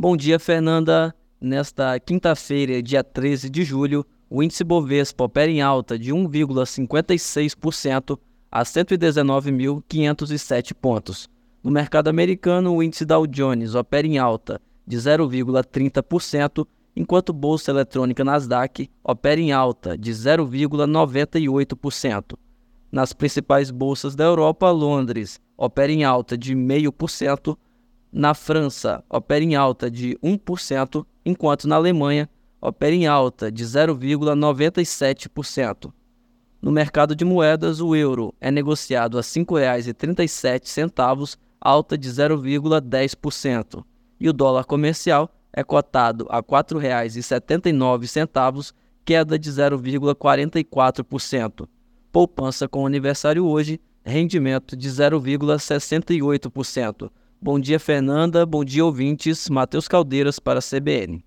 Bom dia, Fernanda. Nesta quinta-feira, dia 13 de julho, o índice Bovespa opera em alta de 1,56% a 119.507 pontos. No mercado americano, o índice Dow Jones opera em alta de 0,30%, enquanto bolsa eletrônica Nasdaq opera em alta de 0,98%. Nas principais bolsas da Europa, Londres opera em alta de 0,5%, na França opera em alta de 1%, enquanto na Alemanha opera em alta de 0,97%. No mercado de moedas, o euro é negociado a R$ 5,37, alta de 0,10%, e o dólar comercial é cotado a R$ 4,79, queda de 0,44%. Poupança com aniversário hoje, rendimento de 0,68%. Bom dia, Fernanda. Bom dia, ouvintes. Matheus Caldeiras para a CBN.